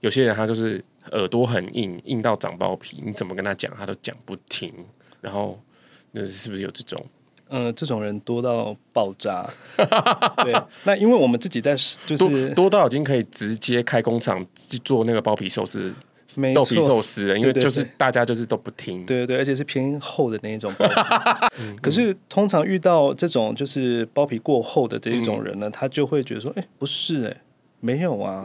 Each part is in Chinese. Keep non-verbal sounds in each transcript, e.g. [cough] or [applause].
有些人他就是耳朵很硬，硬到长包皮，你怎么跟他讲，他都讲不听。然后那是不是有这种？嗯，这种人多到爆炸。[laughs] 对，那因为我们自己在就是多，多到已经可以直接开工厂去做那个包皮寿司。豆皮寿司，因为就是大家就是都不听，对对对，而且是偏厚的那一种包皮。[laughs] 可是通常遇到这种就是包皮过厚的这一种人呢，他就会觉得说：“哎，不是哎，没有啊，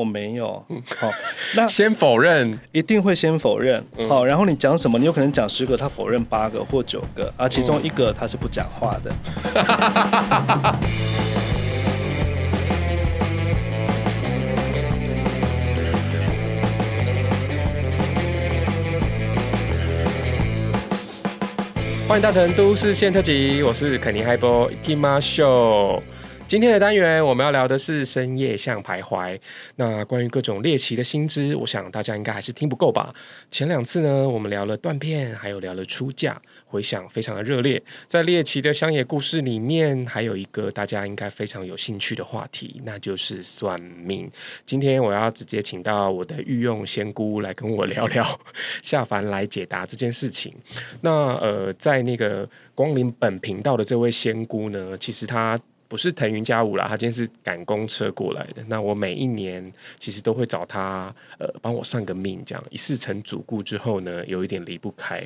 我没有。”好，那 [laughs] 先否认，一定会先否认。好，然后你讲什么，你有可能讲十个，他否认八个或九个，而其中一个他是不讲话的。欢迎搭乘都市线特辑，我是肯尼嗨波金马秀。今天的单元我们要聊的是深夜巷徘徊。那关于各种猎奇的新知，我想大家应该还是听不够吧？前两次呢，我们聊了断片，还有聊了出嫁。回想非常的热烈，在猎奇的乡野故事里面，还有一个大家应该非常有兴趣的话题，那就是算命。今天我要直接请到我的御用仙姑来跟我聊聊下凡来解答这件事情。那呃，在那个光临本频道的这位仙姑呢，其实她。不是腾云驾雾啦，他今天是赶公车过来的。那我每一年其实都会找他，呃，帮我算个命，这样一事成主顾之后呢，有一点离不开。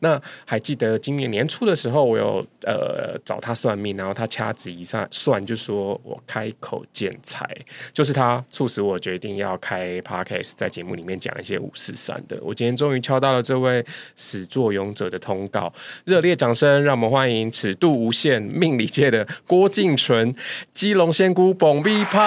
那还记得今年年初的时候，我有呃找他算命，然后他掐指一算，算就说我开口见财，就是他促使我决定要开 Podcast，在节目里面讲一些五四三的。我今天终于敲到了这位始作俑者的通告，热烈掌声，让我们欢迎尺度无限命理界的郭靖纯，基隆仙姑蹦米胖。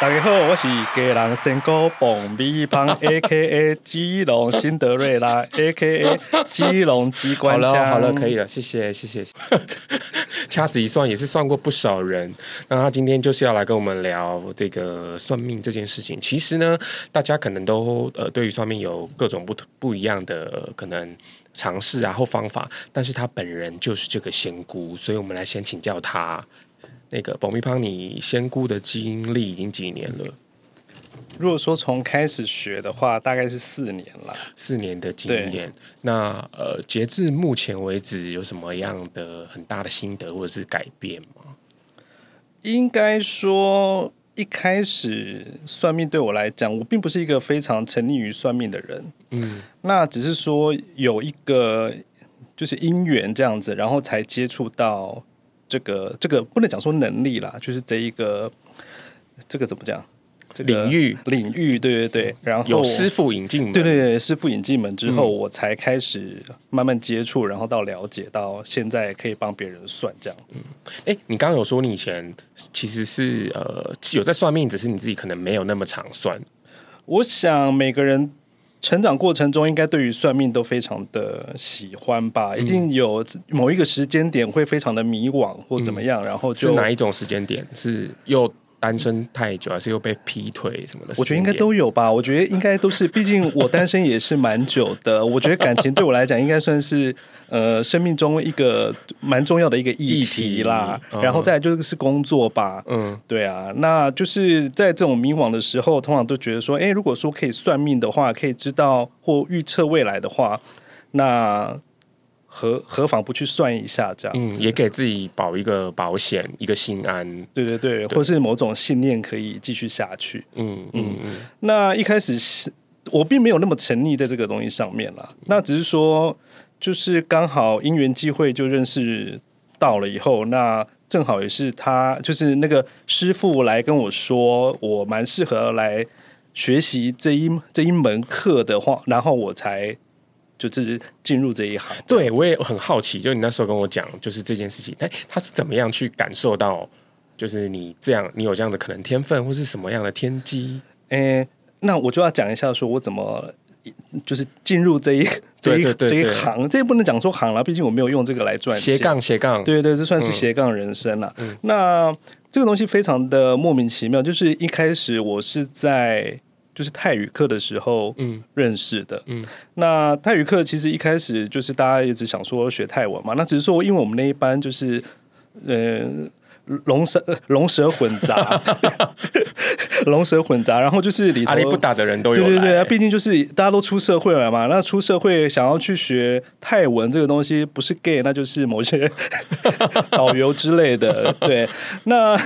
大家好，我是基隆仙姑蹦米胖，[laughs] A K A 基隆辛德瑞拉，A K A 基隆机关枪。好了，好了，可以了，谢谢，谢谢。[laughs] 掐指一算，也是算过不少人。那他今天就是要来跟我们聊这个算命这件事情。其实呢，大家可能都呃，对于算命有各种不不一样的、呃、可能尝试啊或方法。但是他本人就是这个仙姑，所以我们来先请教他。那个保密胖，你仙姑的经历已经几年了？如果说从开始学的话，大概是四年了。四年的经验，那呃，截至目前为止，有什么样的很大的心得或者是改变吗？应该说，一开始算命对我来讲，我并不是一个非常沉溺于算命的人。嗯，那只是说有一个就是因缘这样子，然后才接触到。这个这个不能讲说能力啦，就是这一个这个怎么讲？这个、领域领域，对对对。然后有师傅引进门，对对对，师傅引进门之后，嗯、我才开始慢慢接触，然后到了解，到现在可以帮别人算这样子。哎、嗯，你刚刚有说你以前其实是呃有在算命，只是你自己可能没有那么常算。我想每个人。成长过程中，应该对于算命都非常的喜欢吧？一定有某一个时间点会非常的迷惘或怎么样，嗯、然后就是哪一种时间点？是又单身太久，还是又被劈腿什么的？我觉得应该都有吧。我觉得应该都是，毕竟我单身也是蛮久的。我觉得感情对我来讲，应该算是。呃，生命中一个蛮重要的一个议题啦，题然后再来就是工作吧，嗯，对啊，那就是在这种迷惘的时候，通常都觉得说，哎，如果说可以算命的话，可以知道或预测未来的话，那何何妨不去算一下这样？嗯，也给自己保一个保险，一个心安。对对对，对或是某种信念可以继续下去。嗯嗯嗯。那一开始是我并没有那么沉溺在这个东西上面啦，那只是说。就是刚好因缘际会就认识到了以后，那正好也是他，就是那个师傅来跟我说，我蛮适合来学习这一这一门课的话，然后我才就是进入这一行。对，我也很好奇，就你那时候跟我讲，就是这件事情，哎，他是怎么样去感受到，就是你这样，你有这样的可能天分，或是什么样的天机？哎，那我就要讲一下，说我怎么。就是进入这一 [laughs] 这一这一行，这也不能讲说行了，毕竟我没有用这个来赚。斜杠斜杠，对对，这算是斜杠人生了。嗯、那这个东西非常的莫名其妙，就是一开始我是在就是泰语课的时候嗯认识的。嗯，那泰语课其实一开始就是大家一直想说学泰文嘛，那只是说因为我们那一班就是嗯。呃龙蛇龙蛇混杂，[laughs] 龙蛇混杂，然后就是里头阿里不打的人都有，对对对，毕竟就是大家都出社会了嘛，那出社会想要去学泰文这个东西，不是 gay，那就是某些 [laughs] 导游之类的。对，那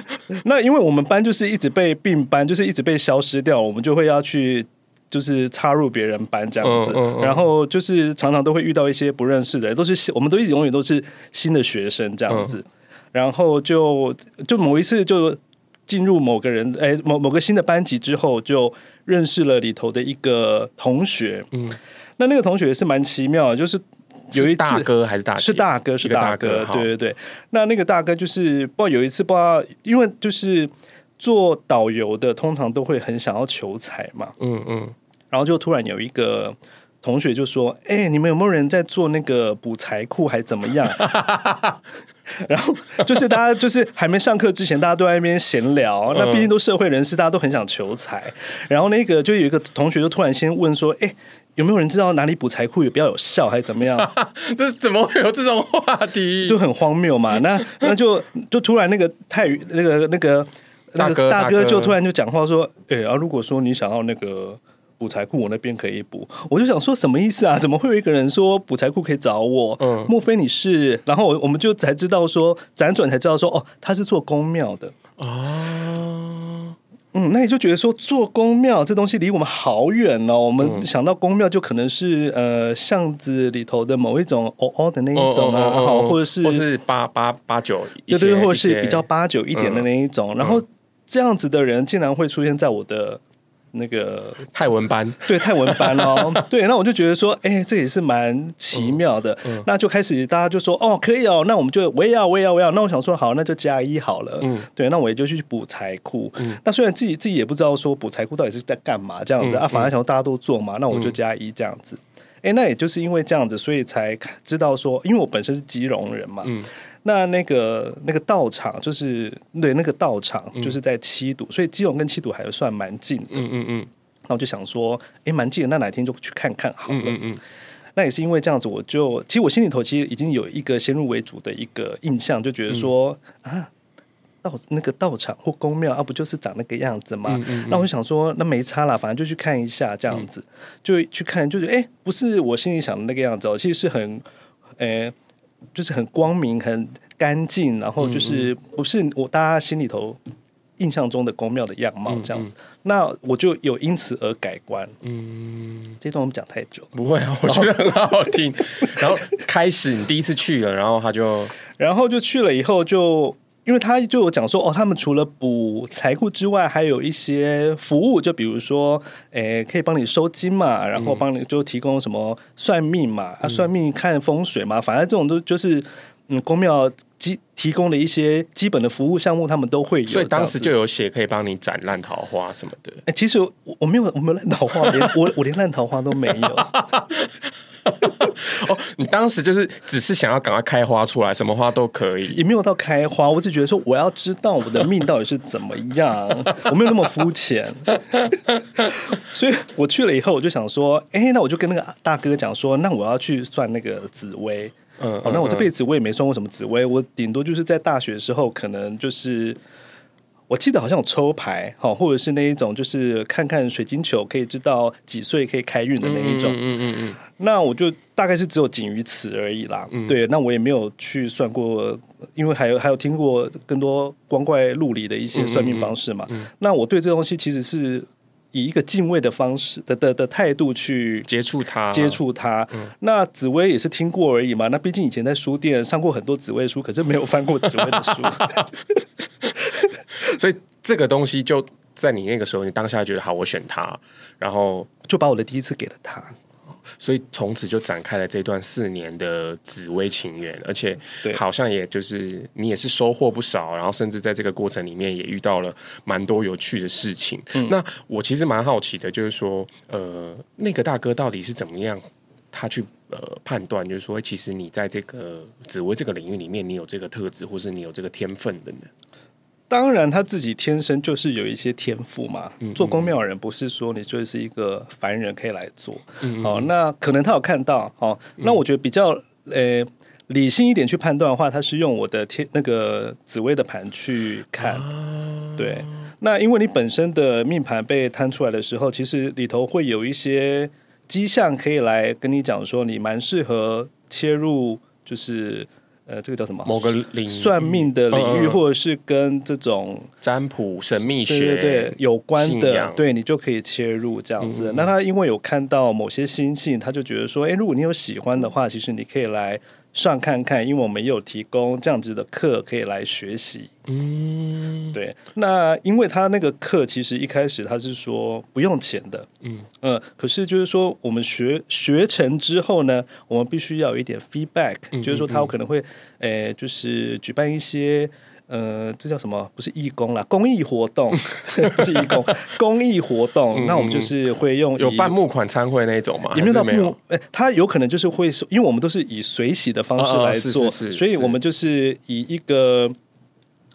那因为我们班就是一直被并班，就是一直被消失掉，我们就会要去就是插入别人班这样子，嗯嗯嗯、然后就是常常都会遇到一些不认识的人，都是我们都一直永远都是新的学生这样子。嗯然后就就某一次就进入某个人哎某某个新的班级之后，就认识了里头的一个同学。嗯，那那个同学也是蛮奇妙的，就是有一次大哥还是大是大哥是大哥，对对对。那那个大哥就是不知道有一次不知道，因为就是做导游的通常都会很想要求财嘛。嗯嗯。然后就突然有一个同学就说：“哎，你们有没有人在做那个补财库还怎么样？” [laughs] [laughs] 然后就是大家就是还没上课之前，大家都在那边闲聊。那毕竟都社会人士，大家都很想求财。然后那个就有一个同学就突然先问说：“哎，有没有人知道哪里补财库也比较有效，还是怎么样？” [laughs] 这是怎么会有这种话题？就很荒谬嘛。那那就就突然那个泰语那个那个那个大哥就突然就讲话说：“哎，啊，如果说你想要那个。”补财库我那边可以补，我就想说什么意思啊？怎么会有一个人说补财库可以找我？嗯，莫非你是？然后我我们就才知道说，辗转才知道说，哦，他是做宫庙的哦。嗯，那你就觉得说做宫庙这东西离我们好远哦。我们想到宫庙就可能是呃巷子里头的某一种哦哦的那一种啊，好，或者是或是八八八九，对对，或者是比较八九一点的那一种。然后这样子的人竟然会出现在我的。那个泰文班，[laughs] 对泰文班哦，[laughs] 对，那我就觉得说，哎、欸，这也是蛮奇妙的。嗯嗯、那就开始大家就说，哦，可以哦，那我们就我也要，我也要，我也要。那我想说，好，那就加一好了。嗯，对，那我也就去补财库。嗯，那虽然自己自己也不知道说补财库到底是在干嘛这样子、嗯、啊，反正想说大家都做嘛，那我就加一这样子。哎、那也就是因为这样子，所以才知道说，因为我本身是基隆人嘛。嗯。那那个那个道场就是对那个道场就是在七堵，嗯、所以基隆跟七堵还算蛮近的。嗯嗯嗯。那我就想说，哎，蛮近的，那哪天就去看看好了。嗯嗯，嗯那也是因为这样子，我就其实我心里头其实已经有一个先入为主的一个印象，就觉得说、嗯、啊，道那个道场或宫庙啊，不就是长那个样子吗？嗯嗯嗯、那我就想说，那没差啦，反正就去看一下这样子，嗯、就去看，就是哎，不是我心里想的那个样子哦，其实是很，哎。就是很光明、很干净，然后就是不是我大家心里头印象中的宫庙的样貌这样子。那我就有因此而改观。嗯，这段我们讲太久，不会啊，我觉得很好听。[laughs] 然后开始你第一次去了，然后他就，然后就去了以后就。因为他就有讲说，哦，他们除了补财库之外，还有一些服务，就比如说，诶，可以帮你收金嘛，然后帮你就提供什么算命嘛，嗯、啊，算命看风水嘛，反正这种都就是，嗯，公庙基提供的一些基本的服务项目，他们都会有。所以当时就有写可以帮你斩烂桃花什么的。哎，其实我我没有我没有烂桃花，连我我连烂桃花都没有。[laughs] 哦，你当时就是只是想要赶快开花出来，什么花都可以，也没有到开花。我只觉得说，我要知道我的命到底是怎么样，我没有那么肤浅。[laughs] 所以我去了以后，我就想说，哎、欸，那我就跟那个大哥讲说，那我要去算那个紫薇。嗯，好，那我这辈子我也没算过什么紫薇，我顶多就是在大学的时候，可能就是。我记得好像有抽牌，好，或者是那一种，就是看看水晶球可以知道几岁可以开运的那一种。嗯嗯嗯嗯。那我就大概是只有仅于此而已啦。嗯。对，那我也没有去算过，因为还有还有听过更多光怪陆离的一些算命方式嘛。嗯。那我对这东西其实是以一个敬畏的方式的的的态度去接触它，接触它。嗯。那紫薇也是听过而已嘛。那毕竟以前在书店上过很多紫薇书，可是没有翻过紫薇的书。[laughs] 所以这个东西就在你那个时候，你当下觉得好，我选他，然后就把我的第一次给了他，所以从此就展开了这段四年的紫薇情缘，而且好像也就是你也是收获不少，然后甚至在这个过程里面也遇到了蛮多有趣的事情。嗯、那我其实蛮好奇的，就是说，呃，那个大哥到底是怎么样，他去呃判断，就是说，其实你在这个紫薇这个领域里面，你有这个特质，或是你有这个天分的呢？当然，他自己天生就是有一些天赋嘛。嗯嗯，做公庙人不是说你就是一个凡人可以来做。哦，那可能他有看到。哦，那我觉得比较呃理性一点去判断的话，他是用我的天那个紫微的盘去看。啊、对，那因为你本身的命盘被摊出来的时候，其实里头会有一些迹象可以来跟你讲说，你蛮适合切入，就是。呃，这个叫什么？某个领算命的领域，或者是跟这种占卜、神秘学对有关的，对你就可以切入这样子。那他因为有看到某些星星，他就觉得说，哎，如果你有喜欢的话，其实你可以来。上看看，因为我们也有提供这样子的课可以来学习。嗯，对。那因为他那个课其实一开始他是说不用钱的。嗯可是就是说我们学学成之后呢，我们必须要有一点 feedback，嗯嗯嗯，就是说他有可能会，诶、呃，就是举办一些。呃，这叫什么？不是义工啦，公益活动，[laughs] 不是义工，[laughs] 公益活动。嗯、那我们就是会用有办募款参会那种吗？也没有到募，哎，他有可能就是会，因为我们都是以随喜的方式来做，所以我们就是以一个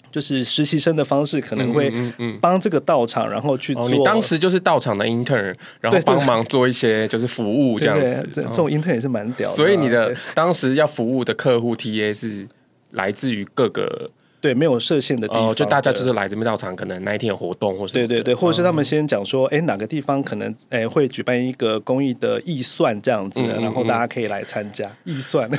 就是实习生的方式，可能会帮这个道场，然后去做。你当时就是道场的 intern，然后帮忙做一些就是服务这样子。这种 intern 也是蛮屌的。所以你的当时要服务的客户 TA 是来自于各个。对，没有设限的地方，哦，就大家就是来这边到场，可能那一天有活动，或是对对对，或者是他们先讲说，哎、嗯，哪个地方可能哎会举办一个公益的预算这样子，嗯嗯嗯，然后大家可以来参加预算。[laughs]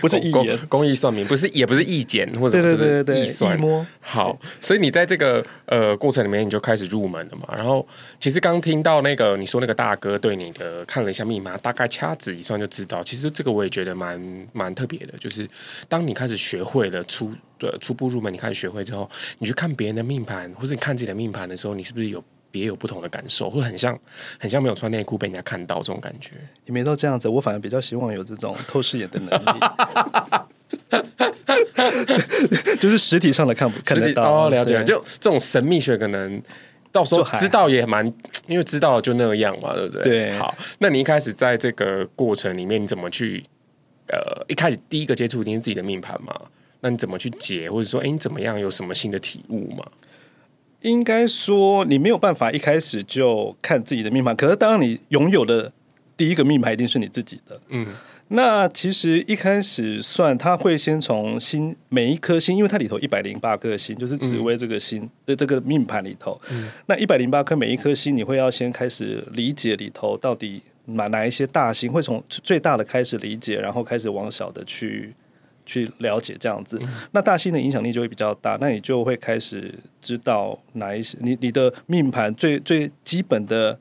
不是公公益算命，不是也不是义检或者是义算。好，所以你在这个呃过程里面，你就开始入门了嘛。然后其实刚听到那个你说那个大哥对你的看了一下密码，大概掐指一算就知道。其实这个我也觉得蛮蛮特别的，就是当你开始学会了初呃初步入门，你开始学会之后，你去看别人的命盘，或是你看自己的命盘的时候，你是不是有？别有不同的感受，会很像，很像没有穿内裤被人家看到这种感觉。也没到这样子，我反而比较希望有这种透视眼的能力，[laughs] 就是实体上的看不看得到。哦，了解了，就这种神秘学可能到时候知道也蛮，因为知道了就那样嘛，对不对？对。好，那你一开始在这个过程里面，你怎么去？呃，一开始第一个接触一定是自己的命盘嘛？那你怎么去解，或者说，哎，你怎么样有什么新的体悟嘛？应该说，你没有办法一开始就看自己的命盘。可是，当你拥有的第一个命盘一定是你自己的。嗯，那其实一开始算，他会先从星每一颗星，因为它里头一百零八颗星，就是紫薇这个星的这个命盘里头。嗯，那一百零八颗每一颗星，你会要先开始理解里头到底哪哪一些大星，会从最大的开始理解，然后开始往小的去。去了解这样子，那大星的影响力就会比较大，那你就会开始知道哪一些你你的命盘最最基本的，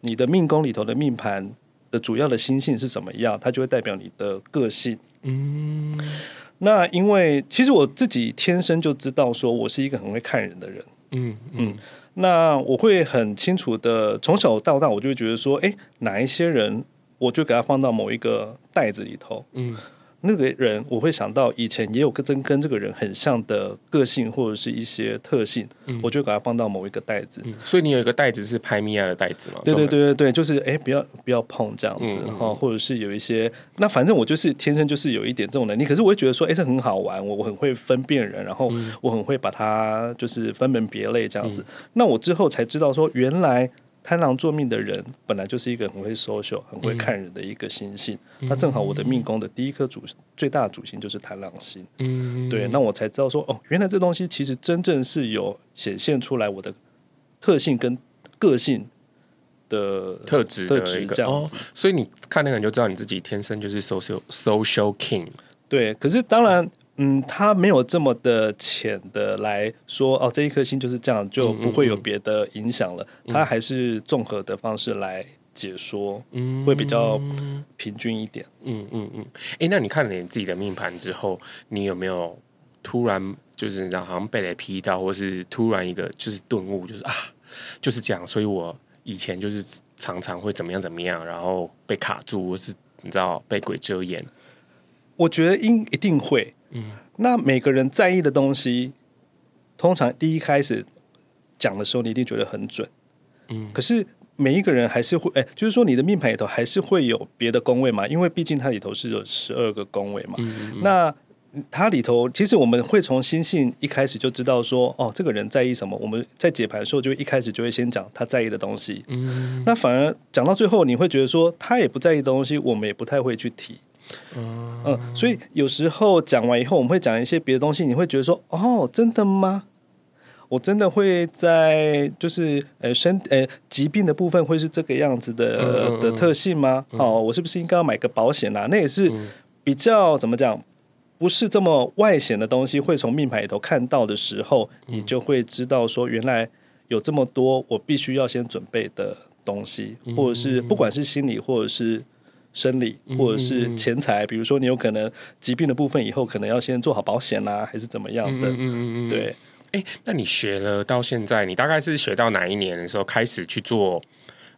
你的命宫里头的命盘的主要的星性是怎么样，它就会代表你的个性。嗯，那因为其实我自己天生就知道，说我是一个很会看人的人。嗯嗯，那我会很清楚的，从小到大，我就会觉得说，哎，哪一些人，我就给他放到某一个袋子里头。嗯。那个人，我会想到以前也有个真跟这个人很像的个性或者是一些特性，嗯、我就把它放到某一个袋子。嗯、所以你有一个袋子是拍米娅的袋子吗？对对对对对，就是哎，不要不要碰这样子哈，嗯嗯、或者是有一些，那反正我就是天生就是有一点这种能力。可是我会觉得说，哎，这很好玩，我我很会分辨人，然后我很会把它就是分门别类这样子。嗯、那我之后才知道说，原来。贪狼做命的人本来就是一个很会 social、很会看人的一个星星。那、嗯、正好我的命宫的第一颗主最大的主星就是贪狼星。嗯，对，那我才知道说，哦，原来这东西其实真正是有显现出来我的特性跟个性的特质的一个这样子、哦。所以你看那个人就知道你自己天生就是 social social king。对，可是当然。嗯，他没有这么的浅的来说哦，这一颗星就是这样，就不会有别的影响了。嗯嗯嗯、他还是综合的方式来解说，嗯，会比较平均一点。嗯嗯嗯。哎、那你看了你自己的命盘之后，你有没有突然就是你知道，好像被雷劈到，或是突然一个就是顿悟，就是啊，就是这样。所以我以前就是常常会怎么样怎么样，然后被卡住，或是你知道被鬼遮眼。我觉得应一定会。嗯，那每个人在意的东西，通常第一开始讲的时候，你一定觉得很准。嗯，可是每一个人还是会，哎，就是说你的命盘里头还是会有别的宫位嘛，因为毕竟它里头是有十二个宫位嘛。嗯嗯，那它里头其实我们会从星性一开始就知道说，哦，这个人在意什么。我们在解盘的时候，就一开始就会先讲他在意的东西。嗯，那反而讲到最后，你会觉得说他也不在意的东西，我们也不太会去提。嗯、呃，所以有时候讲完以后，我们会讲一些别的东西，你会觉得说，哦，真的吗？我真的会在就是呃身呃疾病的部分会是这个样子的、嗯、的特性吗？嗯、哦，我是不是应该要买个保险啊？那也是比较怎么讲，不是这么外显的东西，会从命牌里头看到的时候，你就会知道说，原来有这么多我必须要先准备的东西，或者是不管是心理或者是生理，或者是钱财，比如说你有可能疾病的部分以后可能要先做好保险啊，还是怎么样的嗯嗯？对。哎，那你学了到现在，你大概是学到哪一年的时候开始去做？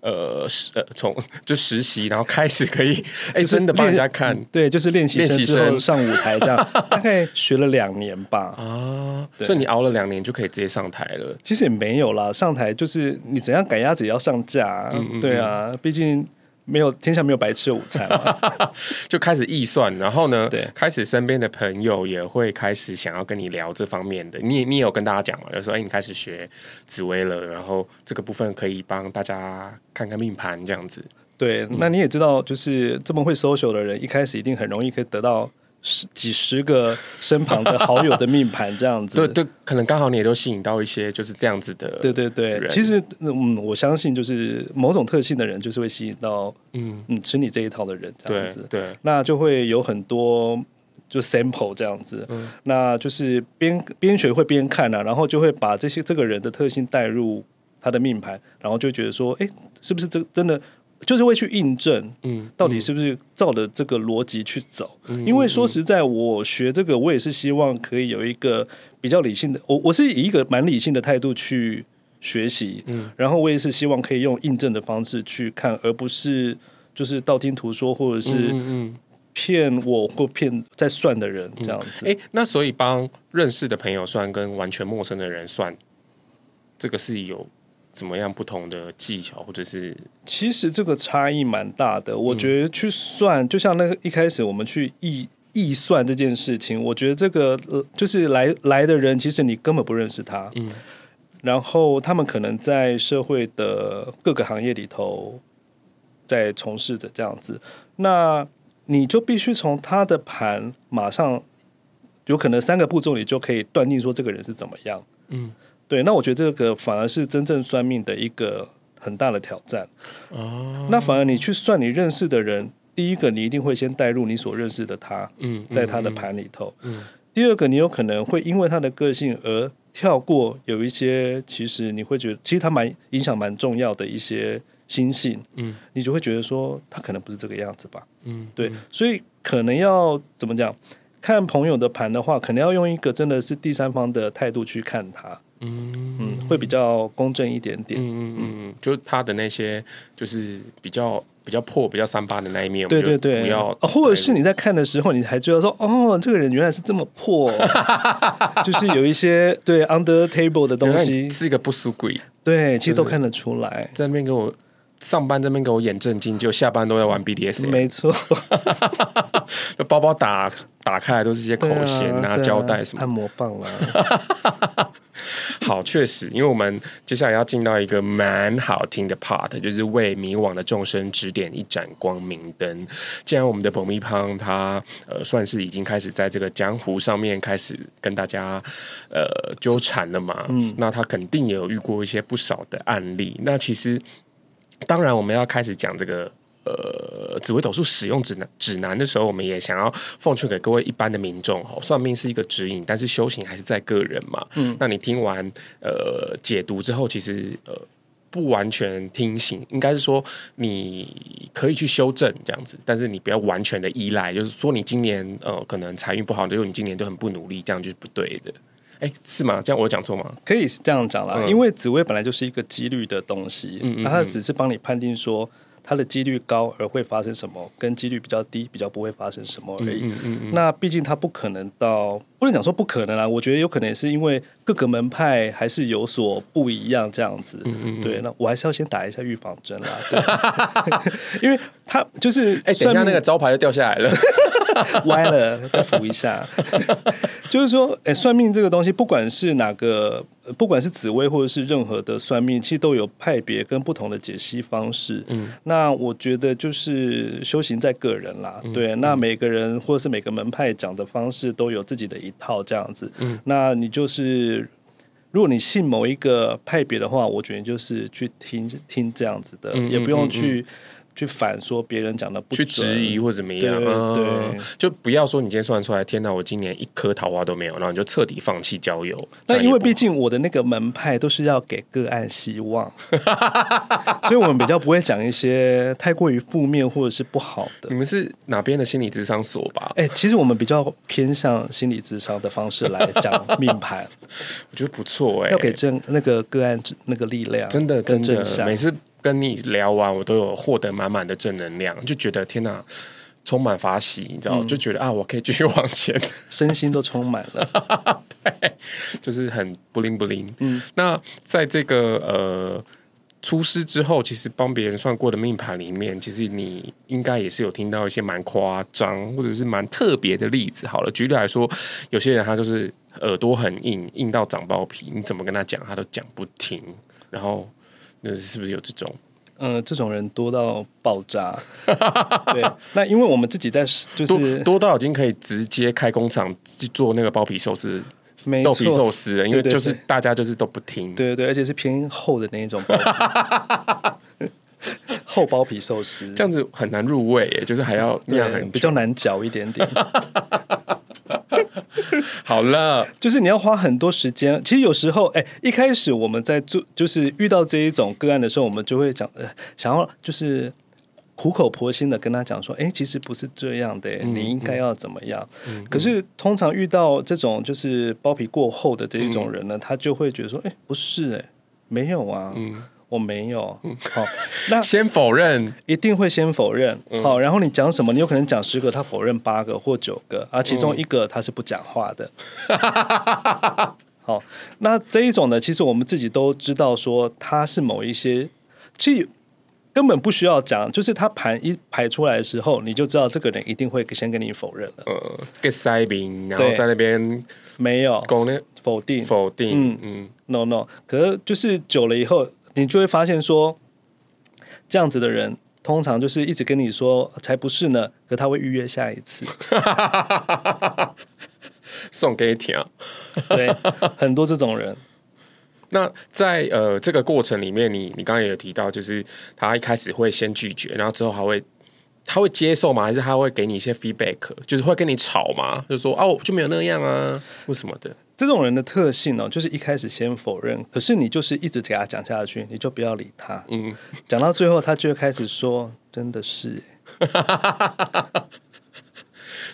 呃，呃，从 [laughs] 就实习，然后开始可以哎，[laughs] 真的帮人家看，对，就是练习生之后上舞台这样，[laughs] 大概学了两年吧。啊，所以你熬了两年就可以直接上台了。其实也没有啦，上台就是你怎样赶鸭子也要上架，嗯嗯嗯对啊，毕竟。没有天下没有白吃的午餐嘛，[laughs] 就开始预算，然后呢，对，开始身边的朋友也会开始想要跟你聊这方面的。你你也有跟大家讲嘛，就说哎，你开始学紫薇了，然后这个部分可以帮大家看看命盘这样子。对，那你也知道，就是这么会 social 的人，一开始一定很容易可以得到。十几十个身旁的好友的命盘这样子，[laughs] 对对，可能刚好你也都吸引到一些就是这样子的，对对对。其实嗯，我相信就是某种特性的人，就是会吸引到嗯。嗯吃你这一套的人这样子，对，对。那就会有很多就 sample 这样子，嗯、那就是边边学会边看啊，然后就会把这些这个人的特性带入他的命盘，然后就觉得说，哎，是不是这真的？就是会去印证，嗯，到底是不是照着这个逻辑去走？嗯，因为说实在，我学这个，我也是希望可以有一个比较理性的，我我是以一个蛮理性的态度去学习，嗯，然后我也是希望可以用印证的方式去看，而不是就是道听途说，或者是骗我或骗在算的人这样子。哎，那所以帮认识的朋友算，跟完全陌生的人算，这个是有。怎么样不同的技巧，或者是其实这个差异蛮大的。我觉得去算，嗯、就像那个一开始我们去预预算这件事情，我觉得这个呃，就是来来的人，其实你根本不认识他。嗯，然后他们可能在社会的各个行业里头在从事的这样子，那你就必须从他的盘马上有可能三个步骤，你就可以断定说这个人是怎么样。嗯。对，那我觉得这个反而是真正算命的一个很大的挑战。哦，那反而你去算你认识的人，第一个你一定会先带入你所认识的他，嗯，在他的盘里头。嗯，第二个你有可能会因为他的个性而跳过有一些其实你会觉得其实他蛮影响蛮重要的一些心性，嗯，你就会觉得说他可能不是这个样子吧。嗯，对，所以可能要怎么讲？看朋友的盘的话，可能要用一个真的是第三方的态度去看他。嗯嗯，会比较公正一点点。嗯嗯嗯，就他的那些就是比较比较破、比较三八的那一面，对对对，不要。或者是你在看的时候，你还知道说，哦，这个人原来是这么破，[laughs] 就是有一些对 under table 的东西，是一个不输鬼。对，其实都看得出来。在那边给我上班，这边给我演正经，就下班都在玩 BDSM。没错，[laughs] 包包打打开来都是些口弦啊、胶带什么按摩棒啊。[laughs] 好，确实，因为我们接下来要进到一个蛮好听的 part，就是为迷惘的众生指点一盏光明灯。既然我们的爆米花他呃算是已经开始在这个江湖上面开始跟大家呃纠缠了嘛，嗯，那他肯定也有遇过一些不少的案例。那其实当然我们要开始讲这个。呃，紫微斗数使用指南指南的时候，我们也想要奉劝给各位一般的民众哈，算命是一个指引，但是修行还是在个人嘛。嗯，那你听完呃解读之后，其实呃不完全听信，应该是说你可以去修正这样子，但是你不要完全的依赖，就是说你今年呃可能财运不好，因为你今年都很不努力，这样就是不对的。哎，是吗？这样我讲错吗？可以是这样讲啦，嗯、因为紫薇本来就是一个几率的东西，嗯，嗯，嗯，那它只是帮你判定说。它的几率高而会发生什么，跟几率比较低比较不会发生什么而已。嗯嗯嗯、那毕竟它不可能到，不能讲说不可能啊。我觉得有可能也是因为各个门派还是有所不一样这样子。嗯嗯、对，那我还是要先打一下预防针啦。对 [laughs] 因为他就是，哎，等一下那个招牌就掉下来了。[laughs] [laughs] [laughs] 歪了，再扶一下。[laughs] 就是说，哎，算命这个东西，不管是哪个，不管是紫薇或者是任何的算命，其实都有派别跟不同的解析方式。嗯，那我觉得就是修行在个人啦。嗯、对，那每个人或者是每个门派讲的方式都有自己的一套这样子。嗯，那你就是。如果你信某一个派别的话，我觉得就是去听听这样子的，嗯、也不用去。去反说别人讲的不，去质疑或者怎么样，对，对，就不要说你今天算出来，天哪，我今年一颗桃花都没有，然后你就彻底放弃交友。那因为毕竟我的那个门派都是要给个案希望，[laughs] 所以我们比较不会讲一些太过于负面或者是不好的。你们是哪边的心理智商所吧？哎、欸，其实我们比较偏向心理智商的方式来讲命盘，[laughs] 我觉得不错哎、欸，要给正那个个案那个力量，真的真的每次。跟你聊完，我都有获得满满的正能量，就觉得天哪，充满法喜，你知道，嗯、就觉得啊，我可以继续往前，身心都充满了，[laughs] 对，就是很不灵不灵。嗯，那在这个呃出师之后，其实帮别人算过的命盘里面，其实你应该也是有听到一些蛮夸张或者是蛮特别的例子。好了，举例来说，有些人他就是耳朵很硬，硬到长包皮，你怎么跟他讲，他都讲不听，然后。那是不是有这种？嗯、呃，这种人多到爆炸。[laughs] 对，那因为我们自己在就是多，多到已经可以直接开工厂去做那个包皮寿司、没豆皮寿司了，因为就是大家就是都不听。对对对，而且是偏厚的那一种包皮，[laughs] 厚包皮寿司，这样子很难入味耶，就是还要比较难嚼一点点。[laughs] [laughs] 好了，就是你要花很多时间。其实有时候，哎、欸，一开始我们在做，就是遇到这一种个案的时候，我们就会讲，呃，想要就是苦口婆心的跟他讲说，哎、欸，其实不是这样的，嗯、你应该要怎么样？嗯、可是通常遇到这种就是包皮过厚的这一种人呢，嗯、他就会觉得说，哎、欸，不是，哎，没有啊。嗯我没有，好，那 [laughs] 先否认，一定会先否认，好，然后你讲什么，你有可能讲十个，他否认八个或九个，啊，其中一个他是不讲话的，[laughs] 好，那这一种呢，其实我们自己都知道，说他是某一些，其实根本不需要讲，就是他盘一排出来的时候，你就知道这个人一定会先跟你否认了，呃，给塞饼，然后在那边没有，否定，否定，嗯。嗯，no no，可是就是久了以后。你就会发现说，这样子的人通常就是一直跟你说才不是呢，可他会预约下一次，[laughs] 送给你听。对，很多这种人。[laughs] 那在呃这个过程里面，你你刚刚也有提到，就是他一开始会先拒绝，然后之后还会他会接受吗？还是他会给你一些 feedback？就是会跟你吵吗？就是说哦，就没有那样啊，为什么的？这种人的特性呢、哦，就是一开始先否认，可是你就是一直给他讲下去，你就不要理他。嗯，讲到最后，他就会开始说：“真的是。[laughs] ”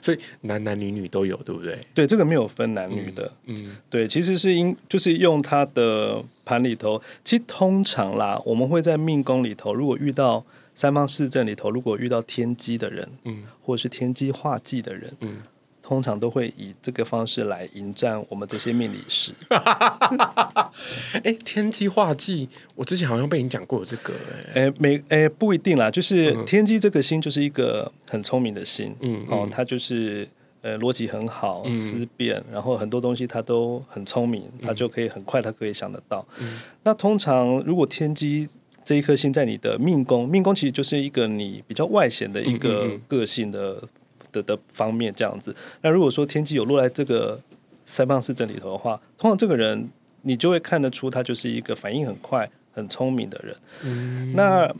所以男男女女都有，对不对？对，这个没有分男女的。嗯，嗯对，其实是因就是用他的盘里头，其实通常啦，我们会在命宫里头，如果遇到三方四正里头，如果遇到天机的人，嗯，或者是天机化忌的人，嗯。通常都会以这个方式来迎战我们这些命理师。[laughs] 哎，天机化忌，我之前好像被你讲过这个、欸。哎，没，哎，不一定啦。就是天机这个星，就是一个很聪明的星。嗯，哦，它就是呃逻辑很好，思辨，然后很多东西它都很聪明，它就可以很快，它可以想得到。嗯、那通常如果天机这一颗星在你的命宫，命宫其实就是一个你比较外显的一个个性的。的的方面这样子，那如果说天机有落在这个三方四正里头的话，通常这个人你就会看得出他就是一个反应很快、很聪明的人。嗯，那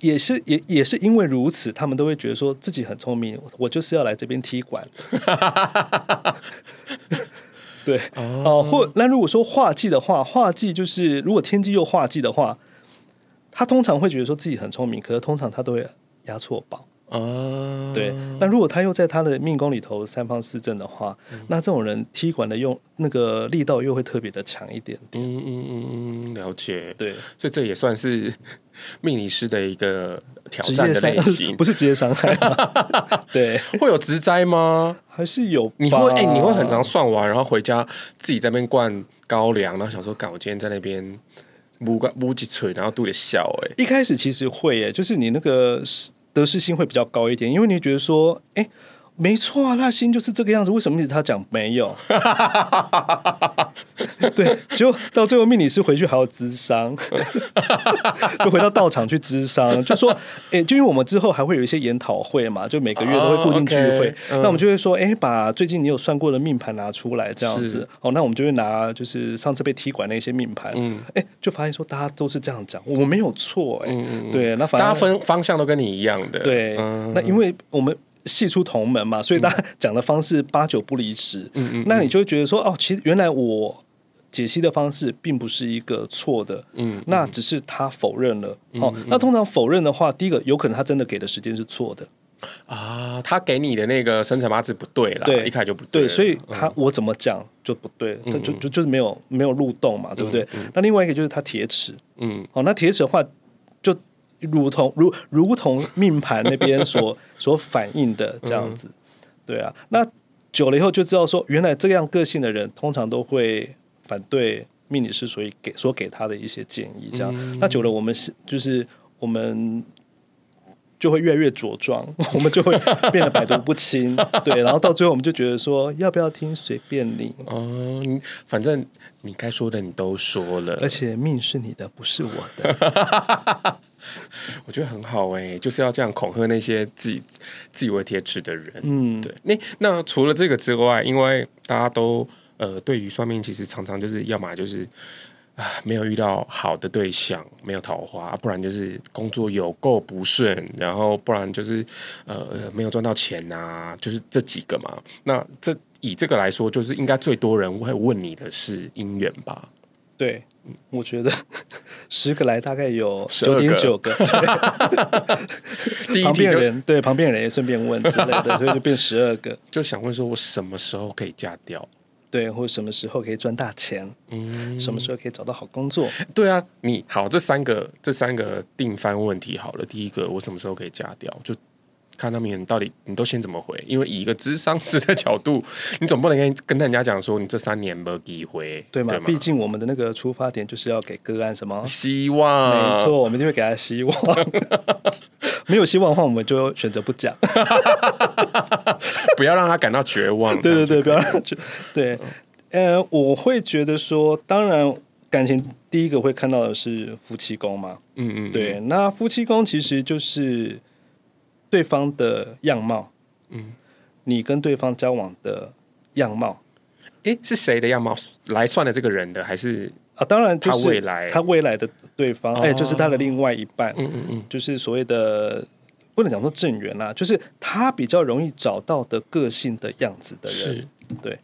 也是也也是因为如此，他们都会觉得说自己很聪明，我就是要来这边踢馆。[laughs] 对哦，呃，或那如果说画技的话，画技就是如果天机又画技的话，他通常会觉得说自己很聪明，可是通常他都会压错宝。哦，对，那如果他又在他的命宫里头三方四正的话，嗯、那这种人踢馆的用那个力道又会特别的强一点点。嗯嗯嗯嗯，了解。对，所以这也算是 [laughs] 命理师的一个挑战的类型，[laughs] 不是职业伤害吗？[laughs] 对，会有职灾吗？还是有？你会哎、欸，你会很常算完，然后回家自己在那边灌高粱，然后想说，干，我今天在那边摸个摸几锤，然后肚里笑。哎，一开始其实会，哎，就是你那个。得失心会比较高一点，因为你觉得说，哎、没错啊，那心就是这个样子。为什么一直他讲没有？[laughs] 对，就到最后命理师回去还要咨商，[laughs] 就回到道场去咨商，就说，哎、欸，就因为我们之后还会有一些研讨会嘛，就每个月都会固定聚会，oh, okay, 那我们就会说，哎、欸，把最近你有算过的命盘拿出来，这样子，哦，那我们就会拿就是上次被踢馆那些命盘，嗯，哎、欸，就发现说大家都是这样讲，我没有错、欸，哎、嗯，对，那反正大家分方向都跟你一样的，对，嗯、那因为我们。系出同门嘛，所以大家讲的方式八九不离十。嗯嗯，那你就会觉得说，哦，其实原来我解析的方式并不是一个错的。嗯，那只是他否认了。哦，那通常否认的话，第一个有可能他真的给的时间是错的啊，他给你的那个生辰八字不对了，对，一开始就不对，对，所以他我怎么讲就不对，他就就就是没有没有入洞嘛，对不对？那另外一个就是他铁齿，嗯，哦，那铁齿的话就。如同如如同命盘那边所 [laughs] 所反映的这样子，对啊，那久了以后就知道说，原来这样个性的人通常都会反对命理师所以给所给他的一些建议，这样，那久了我们是就是我们就会越来越茁壮，[laughs] 我们就会变得百毒不侵，[laughs] 对，然后到最后我们就觉得说，要不要听随便你哦，反正你该说的你都说了，而且命是你的，不是我的。[laughs] 我觉得很好哎、欸，就是要这样恐吓那些自己自以为铁齿的人。嗯，对。那那除了这个之外，因为大家都呃，对于算命其实常常就是要么就是啊，没有遇到好的对象，没有桃花，不然就是工作有够不顺，然后不然就是呃没有赚到钱啊，就是这几个嘛。那这以这个来说，就是应该最多人会问你的是姻缘吧？对。我觉得 [laughs] 十个来大概有九点九个，[laughs] 个旁边人对旁边人也顺便问之类的，所以就变十二个。[laughs] 就想问说，我什么时候可以嫁掉？对，或者什么时候可以赚大钱？嗯，什么时候可以找到好工作？对啊，你好，这三个这三个定番问题好了。第一个，我什么时候可以嫁掉？就。看他们到底你都先怎么回？因为以一个智商师的角度，[laughs] 你总不能跟跟人家讲说你这三年没机会，对吗？毕竟我们的那个出发点就是要给个案什么希望，没错，我们就会给他希望。[laughs] 没有希望的话，我们就选择不讲，[laughs] 不要让他感到绝望。对对对，不要让他觉对。呃，我会觉得说，当然感情第一个会看到的是夫妻宫嘛，嗯，嗯嗯，对。那夫妻宫其实就是。对方的样貌，嗯，你跟对方交往的样貌，诶，是谁的样貌来算的这个人的，还是啊？当然，就是他未来？他未来的对方，哎、哦，就是他的另外一半，嗯嗯嗯，就是所谓的不能讲说正缘啦，就是他比较容易找到的个性的样子的人，是。对，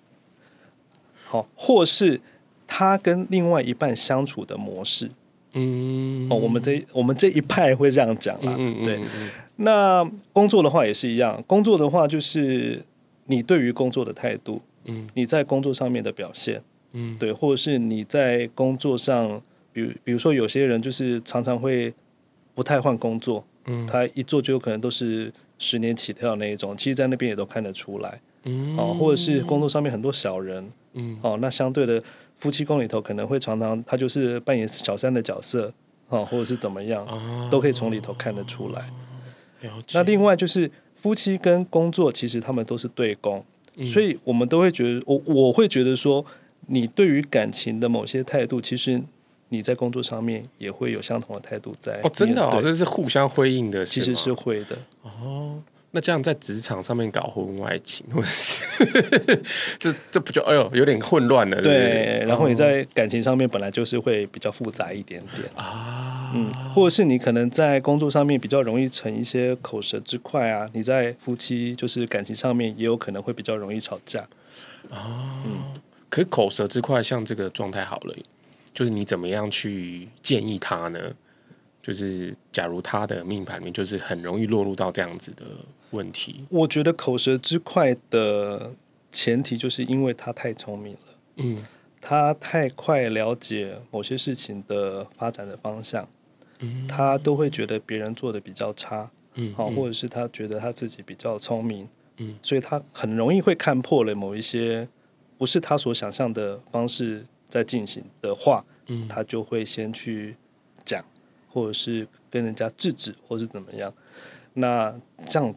好，或是他跟另外一半相处的模式，嗯，哦，我们这我们这一派会这样讲啦，嗯嗯嗯对。那工作的话也是一样，工作的话就是你对于工作的态度，嗯，你在工作上面的表现，嗯，对，或者是你在工作上，比如比如说有些人就是常常会不太换工作，嗯，他一做就有可能都是十年起跳那一种，其实，在那边也都看得出来，嗯，哦，或者是工作上面很多小人，嗯，哦，那相对的夫妻宫里头可能会常常他就是扮演小三的角色，啊，或者是怎么样，哦，都可以从里头看得出来。那另外就是夫妻跟工作，其实他们都是对宫，嗯、所以我们都会觉得，我我会觉得说，你对于感情的某些态度，其实你在工作上面也会有相同的态度在。哦，真的哦，对这是互相辉映的，其实是会的。哦。那这样在职场上面搞婚外情，或者是这这不就哎呦有点混乱了？对，对，然后你在感情上面本来就是会比较复杂一点点啊，嗯，或者是你可能在工作上面比较容易成一些口舌之快啊，你在夫妻就是感情上面也有可能会比较容易吵架啊。嗯，可是口舌之快，像这个状态好了，就是你怎么样去建议他呢？就是假如他的命盘里面就是很容易落入到这样子的。问题，我觉得口舌之快的前提就是因为他太聪明了，嗯，他太快了解某些事情的发展的方向，嗯，他都会觉得别人做的比较差，嗯，好，或者是他觉得他自己比较聪明，嗯，所以他很容易会看破了某一些不是他所想象的方式在进行的话，嗯，他就会先去讲，或者是跟人家制止，或是怎么样。那这样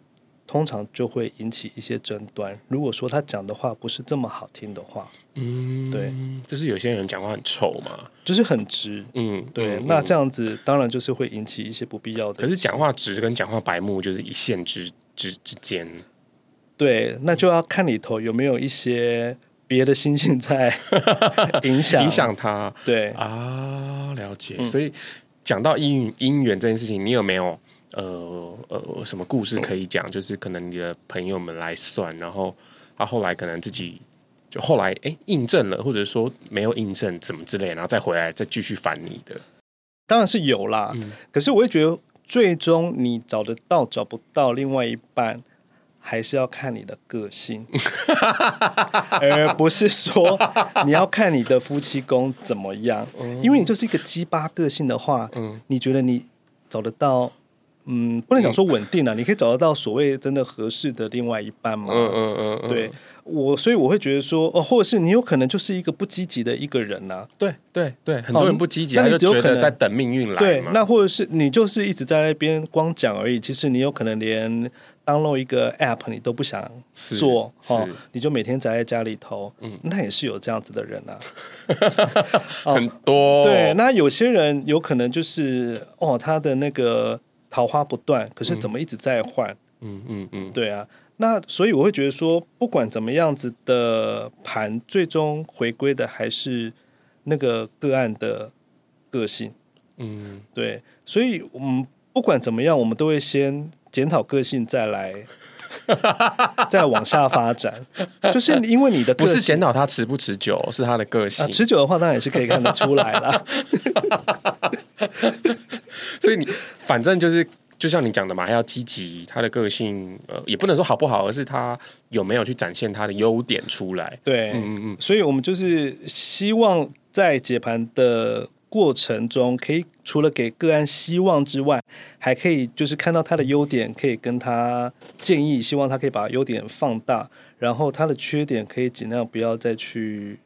通常就会引起一些争端。如果说他讲的话不是这么好听的话，嗯，对，就是有些人讲话很臭嘛，就是很直，嗯，对。嗯、那这样子当然就是会引起一些不必要的。可是讲话直跟讲话白目就是一线之之之间。对，那就要看里头有没有一些别的心性在 [laughs] 影响影响他。对啊，了解。嗯、所以讲到姻姻缘这件事情，你有没有呃呃什么故事可以讲？就是可能你的朋友们来算，然后他后来可能自己就后来哎印证了，或者说没有印证，怎么之类，然后再回来再继续烦你的。当然是有啦，嗯、可是我会觉得最终你找得到找不到另外一半。还是要看你的个性，[laughs] 而不是说你要看你的夫妻宫怎么样。因为你就是一个鸡巴个性的话，你觉得你找得到？嗯，不能讲说稳定啊，你可以找得到所谓真的合适的另外一半嘛？嗯嗯嗯，对。我所以我会觉得说，哦，或者是你有可能就是一个不积极的一个人呐、啊。对对对，很多人不积极，那你只有可能在等命运来。对，那或者是你就是一直在那边光讲而已，其实你有可能连 download 一个 app 你都不想做哦，你就每天宅在家里头。嗯，那也是有这样子的人啊，[laughs] 很多。对，那有些人有可能就是哦，他的那个桃花不断，可是怎么一直在换？嗯嗯嗯，对啊。那所以我会觉得说，不管怎么样子的盘，最终回归的还是那个个案的个性。嗯，对。所以，我们不管怎么样，我们都会先检讨个性，再来 [laughs] 再往下发展。就是因为你的不是检讨他持不持久，是他的个性。啊，持久的话，当然也是可以看得出来了。[laughs] [laughs] 所以你反正就是。就像你讲的嘛，还要积极，他的个性呃，也不能说好不好，而是他有没有去展现他的优点出来。对，嗯嗯嗯。所以我们就是希望在解盘的过程中，可以除了给个案希望之外，还可以就是看到他的优点，可以跟他建议，希望他可以把优点放大，然后他的缺点可以尽量不要再去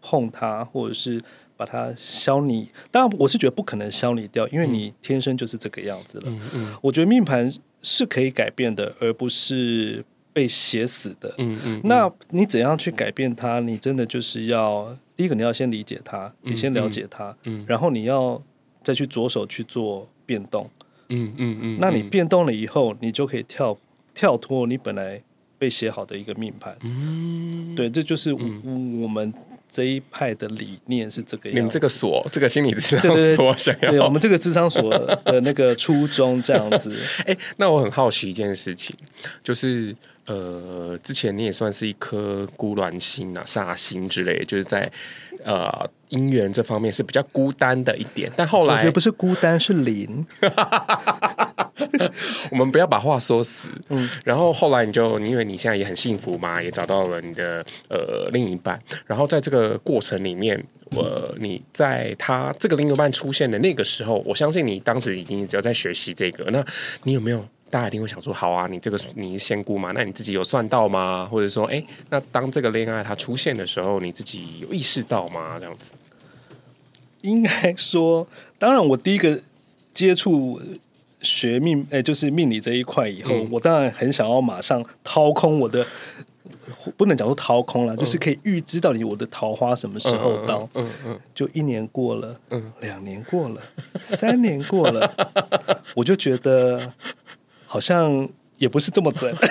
碰他，或者是。把它消弭，当然我是觉得不可能消弭掉，因为你天生就是这个样子了。嗯嗯，我觉得命盘是可以改变的，而不是被写死的。嗯嗯，那你怎样去改变它？你真的就是要第一个，你要先理解它，你先了解它，嗯，然后你要再去着手去做变动。嗯嗯嗯，那你变动了以后，你就可以跳跳脱你本来被写好的一个命盘。嗯，对，这就是我们。这一派的理念是这个样子，你们这个所，这个心理智商所想要，对，我们这个智商所的那个初衷这样子。[laughs] 哎，那我很好奇一件事情，就是呃，之前你也算是一颗孤鸾星啊、煞星之类，就是在呃姻缘这方面是比较孤单的一点，但后来我觉得不是孤单，是零。[laughs] [laughs] 我们不要把话说死。嗯，然后后来你就，因为你现在也很幸福嘛，也找到了你的呃另一半。然后在这个过程里面，我、呃、你在他这个另一半出现的那个时候，我相信你当时已经只有在学习这个。那你有没有？大家一定会想说，好啊，你这个你是仙姑嘛？那你自己有算到吗？或者说，哎，那当这个恋爱它出现的时候，你自己有意识到吗？这样子？应该说，当然，我第一个接触。学命诶、欸，就是命理这一块以后，嗯、我当然很想要马上掏空我的，不能讲说掏空了，嗯、就是可以预知到底我的桃花什么时候到。嗯嗯，嗯嗯。就一年过了，嗯，两年过了，三年过了，[laughs] 我就觉得好像也不是这么准。[laughs]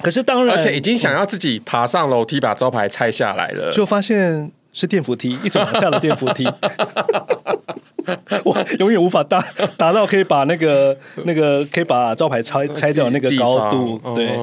可是当然，而且已经想要自己爬上楼梯把招牌拆下来了，就发现是电扶梯，一直往下的电扶梯。[laughs] 我永远无法达达到可以把那个 [laughs] 那个可以把招牌拆拆掉那个高度。对，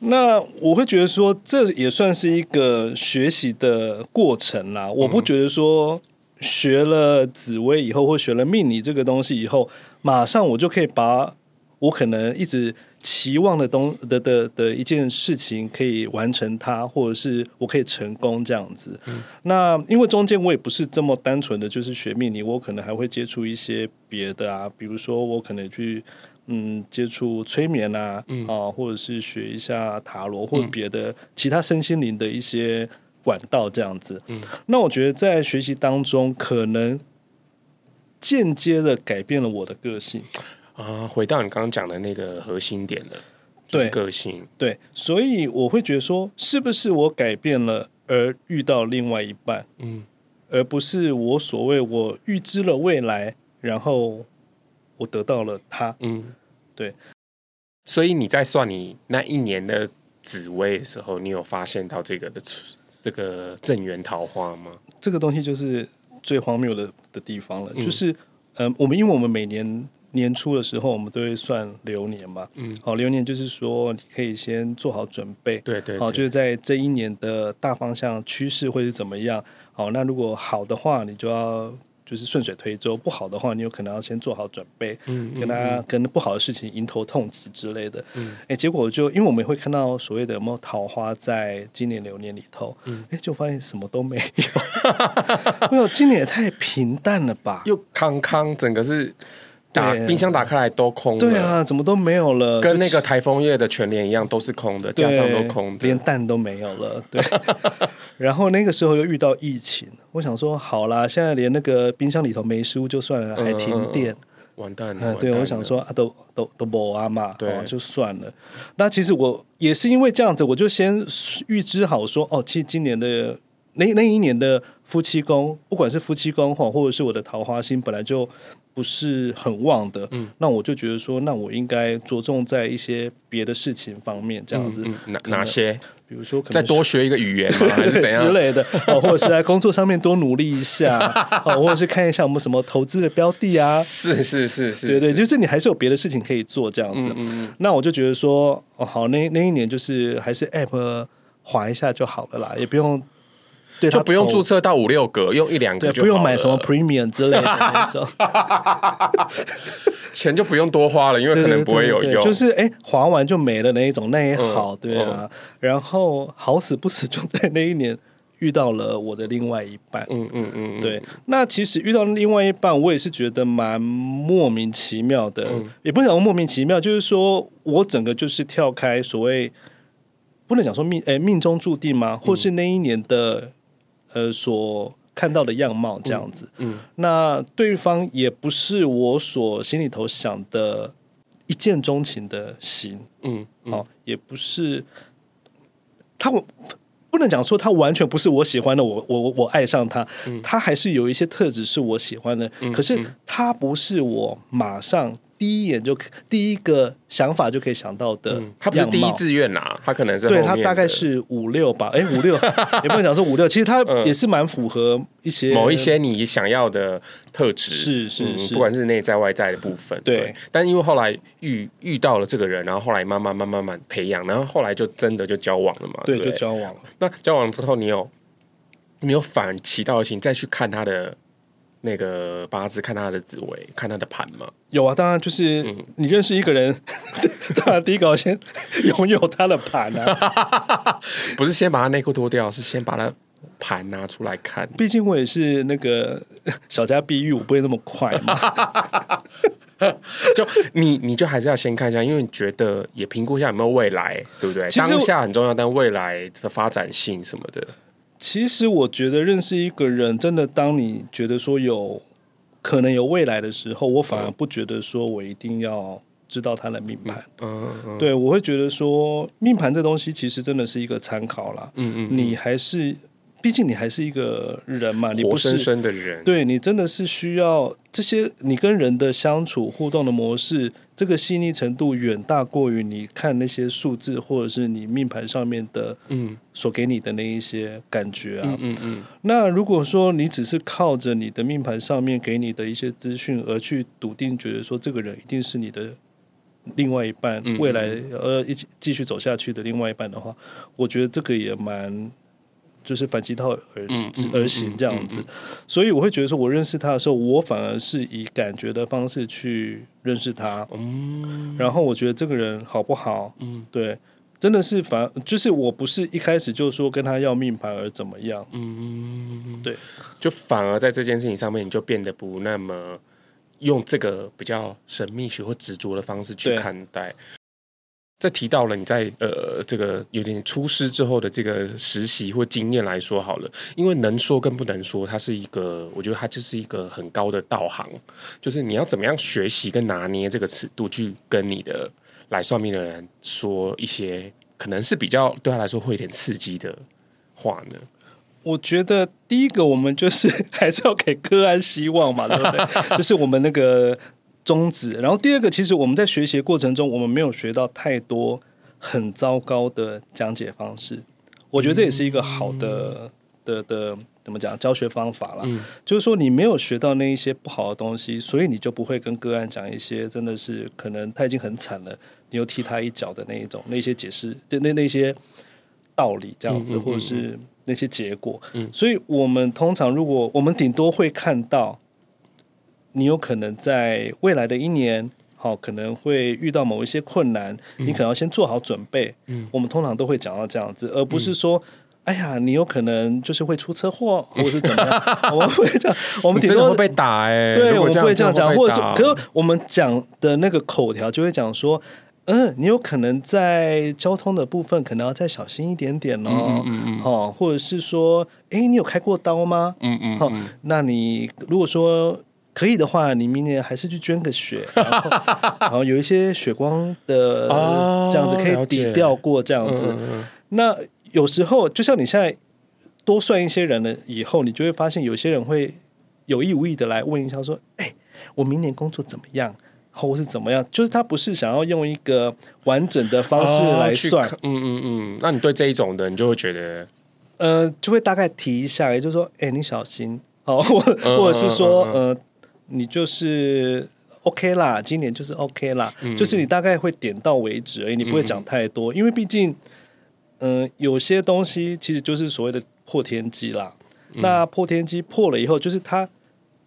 那我会觉得说，这也算是一个学习的过程啦。我不觉得说学了紫薇以后，或学了命理这个东西以后，马上我就可以把我可能一直。期望的东的的的一件事情可以完成它，或者是我可以成功这样子。嗯、那因为中间我也不是这么单纯的就是学命理，我可能还会接触一些别的啊，比如说我可能去嗯接触催眠啊，嗯、啊，或者是学一下塔罗或者别的其他身心灵的一些管道这样子。嗯、那我觉得在学习当中，可能间接的改变了我的个性啊。回到你刚刚讲的那个核心点了，对个性对，所以我会觉得说，是不是我改变了而遇到另外一半？嗯，而不是我所谓我预知了未来，然后我得到了他。嗯，对。所以你在算你那一年的紫薇的时候，你有发现到这个的这个正缘桃花吗？这个东西就是最荒谬的的地方了。嗯、就是，嗯、呃，我们因为我们每年年初的时候，我们都会算流年嘛。嗯，好，流年就是说你可以先做好准备。对，对对。好，就是在这一年的大方向趋势会是怎么样？好，那如果好的话，你就要。就是顺水推舟，不好的话，你有可能要先做好准备，嗯，跟他跟不好的事情迎头痛击之类的，嗯，哎，结果就因为我们会看到所谓的有没有桃花在今年流年里头，嗯，哎，就发现什么都没有，[laughs] 没有，今年也太平淡了吧，又康康，整个是。打冰箱打开来都空，对啊，怎么都没有了，跟那个台风夜的全联一样，都是空的，加上都空的，连蛋都没有了。[laughs] 对，然后那个时候又遇到疫情，我想说好啦，现在连那个冰箱里头没书就算了，还停电，完蛋了。对，我想说啊，都都都不啊嘛，对，就算了。那其实我也是因为这样子，我就先预知好说，哦，其实今年的那那一年的夫妻宫，不管是夫妻宫哈，或者是我的桃花星，本来就。不是很旺的，嗯，那我就觉得说，那我应该着重在一些别的事情方面，这样子，嗯嗯、哪哪些？比如说可能，再多学一个语言吗？[laughs] 还是怎样之类的，哦或者是在工作上面多努力一下，[laughs] 哦或者是看一下我们什么投资的标的啊？是是是是，对对，就是你还是有别的事情可以做，这样子。嗯嗯，那我就觉得说，哦，好，那那一年就是还是 App 滑一下就好了啦，也不用。对，就不用注册到五六个，用一两个就不用买什么 Premium 之类的那种，[laughs] 钱就不用多花了，因为可能不会有用。就是哎，划完就没了那一种，那也好，对啊。然后好死不死就在那一年遇到了我的另外一半，嗯嗯嗯，对。那其实遇到另外一半，我也是觉得蛮莫名其妙的，也不能讲莫名其妙，就是说我整个就是跳开所谓不能讲说命哎命中注定吗？或是那一年的。呃，所看到的样貌这样子，嗯，嗯，那对方也不是我所心里头想的一见钟情的型，嗯，嗯，哦，也不是他，我不能讲说他完全不是我喜欢的，我我我爱上他，嗯，他还是有一些特质是我喜欢的，嗯，可是他不是我马上。第一眼就第一个想法就可以想到的，他不是第一志愿呐，他可能是对他大概是五六吧，哎五六 [laughs] 也不能讲是五六，其实他也是蛮符合一些某一些你想要的特质，是是是，不管是内在外在的部分，对。但因为后来遇遇到了这个人，然后后来慢慢慢慢慢培养，然后后来就真的就交往了嘛，对，就交往了。那交往之后，你有你有反其道而行再去看他的？那个八字，看他的紫微，看他的盘吗？有啊，当然就是你认识一个人，嗯、[laughs] 当然第一个先 [laughs] 拥有他的盘啊，[laughs] 不是先把他内裤脱掉，是先把他盘拿出来看。毕竟我也是那个小家碧玉，我不会那么快嘛。就你，你就还是要先看一下，因为你觉得也评估一下有没有未来，对不对？当下很重要，但未来的发展性什么的。其实我觉得认识一个人，真的当你觉得说有可能有未来的时候，我反而不觉得说我一定要知道他的命盘。嗯嗯，嗯对，我会觉得说命盘这东西其实真的是一个参考啦。嗯，嗯嗯，你还是。毕竟你还是一个人嘛，你不是活生生的人，对，你真的是需要这些，你跟人的相处互动的模式，这个细腻程度远大过于你看那些数字或者是你命盘上面的，嗯，所给你的那一些感觉啊，嗯嗯，嗯。那如果说你只是靠着你的命盘上面给你的一些资讯而去笃定，觉得说这个人一定是你的另外一半，嗯嗯未来呃一起继续走下去的另外一半的话，我觉得这个也蛮。就是反其道而而行这样子，所以我会觉得说，我认识他的时候，我反而是以感觉的方式去认识他。嗯，然后我觉得这个人好不好？嗯，对，真的是反，就是我不是一开始就说跟他要命盘而怎么样。嗯，对，就反而在这件事情上面，你就变得不那么用这个比较神秘学或执着的方式去看待。在提到了你在呃这个有点出师之后的这个实习或经验来说好了，因为能说跟不能说，它是一个，我觉得它就是一个很高的道行，就是你要怎么样学习跟拿捏这个尺度，去跟你的来算命的人说一些可能是比较对他来说会有点刺激的话呢？我觉得第一个我们就是 [laughs] 还是要给个案希望嘛，对不对？[laughs] 就是我们那个。宗旨，然后第二个，其实我们在学习的过程中，我们没有学到太多很糟糕的讲解方式。我觉得这也是一个好的的的怎么讲教学方法啦。嗯，就是说你没有学到那一些不好的东西，所以你就不会跟个案讲一些真的是可能他已经很惨了，你又踢他一脚的那一种那些解释，那那那些道理这样子，或者是那些结果。嗯，所以我们通常如果我们顶多会看到。你有可能在未来的一年，好，可能会遇到某一些困难，嗯、你可能要先做好准备。嗯，我们通常都会讲到这样子，而不是说，嗯、哎呀，你有可能就是会出车祸，[laughs] 或者是怎么样？[laughs] 我们会这样，[laughs] 我们顶多会被打哎、欸，对，我们不会这样讲，或者是，可是我们讲的那个口条就会讲说，嗯，你有可能在交通的部分可能要再小心一点点哦，嗯嗯嗯，好，或者是说，哎，你有开过刀吗？嗯嗯，好，那你如果说。可以的话，你明年还是去捐个血，[laughs] 然后，然后有一些血光的这样子可以抵掉过这样子。哦、那有时候就像你现在多算一些人了以后，你就会发现有些人会有意无意的来问一下说：“哎，我明年工作怎么样？或是怎么样？”就是他不是想要用一个完整的方式来算。哦、嗯嗯嗯。那你对这一种的，你就会觉得，呃，就会大概提一下，也就是说：“哎，你小心。”哦，或或者是说，嗯嗯嗯呃。你就是 OK 啦，今年就是 OK 啦，嗯、就是你大概会点到为止而已，你不会讲太多，嗯、因为毕竟，嗯、呃，有些东西其实就是所谓的破天机啦。嗯、那破天机破了以后，就是他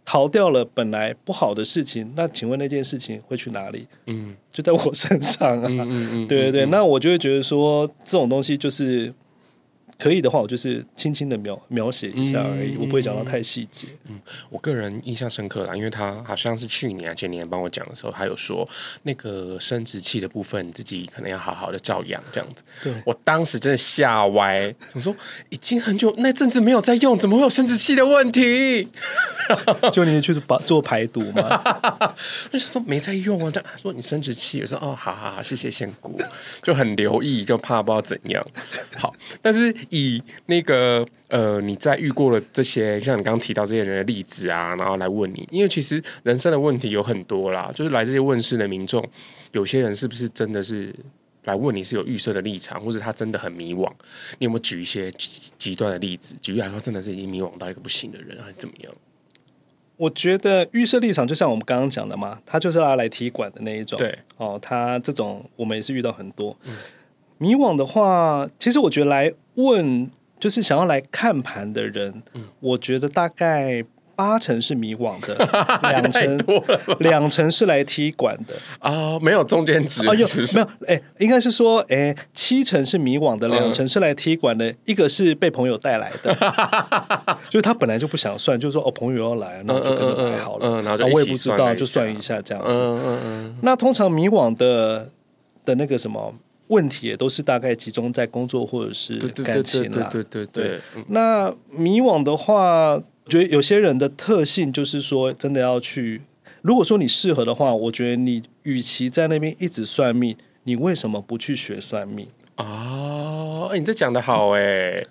逃掉了本来不好的事情，那请问那件事情会去哪里？嗯，就在我身上啊。嗯嗯嗯、对对对，嗯、那我就会觉得说，这种东西就是。可以的话，我就是轻轻的描描写一下而已，嗯、我不会讲到太细节。嗯，我个人印象深刻啦，因为他好像是去年、前年帮我讲的时候，他有说那个生殖器的部分，自己可能要好好的照养这样子。对，我当时真的吓歪，我说已经很久那阵子没有在用，怎么会有生殖器的问题？[laughs] 就你去把做排毒吗？[laughs] 就是说没在用啊，他说你生殖器，我说哦，好好好，谢谢仙姑，就很留意，就怕不知道怎样。好，但是。以那个呃，你在遇过了这些，像你刚刚提到这些人的例子啊，然后来问你，因为其实人生的问题有很多啦，就是来这些问世的民众，有些人是不是真的是来问你是有预设的立场，或者他真的很迷惘？你有没有举一些极端的例子？举例来说，真的是已经迷惘到一个不行的人，还是怎么样？我觉得预设立场就像我们刚刚讲的嘛，他就是要来踢馆的那一种。对哦，他这种我们也是遇到很多。嗯迷惘的话，其实我觉得来问就是想要来看盘的人，嗯、我觉得大概八成是迷惘的，[laughs] 两成两成是来踢馆的。啊，没有中间值啊，有没有？哎，应该是说，哎，七成是迷惘的，两成是来踢馆的，嗯、一个是被朋友带来的，[laughs] 就是他本来就不想算，就是说哦，朋友要来，那就跟着来好了，嗯嗯嗯、然后我也不知道，就算一下这样子。嗯嗯嗯、那通常迷惘的的那个什么？问题也都是大概集中在工作或者是感情啦。对对对。那迷惘的话，我觉得有些人的特性就是说，真的要去。如果说你适合的话，我觉得你与其在那边一直算命，你为什么不去学算命哦，你这讲的好哎。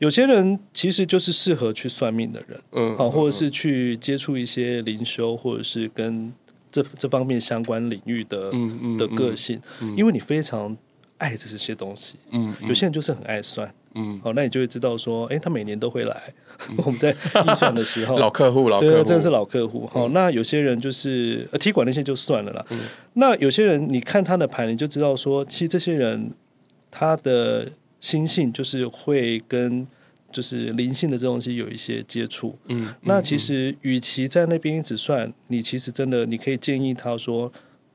有些人其实就是适合去算命的人，嗯，好，或者是去接触一些灵修，或者是跟这这方面相关领域的的个性，因为你非常。爱这些东西，嗯，有些人就是很爱算，嗯，好，那你就会知道说，哎，他每年都会来。[laughs] 我们在预算的时候，[laughs] 老客户，老客户，真的是老客户。好，那有些人就是呃踢馆那些就算了啦。那有些人，你看他的盘，你就知道说，其实这些人他的心性就是会跟就是灵性的这东西有一些接触。嗯，那其实与其在那边一直算，你其实真的你可以建议他说，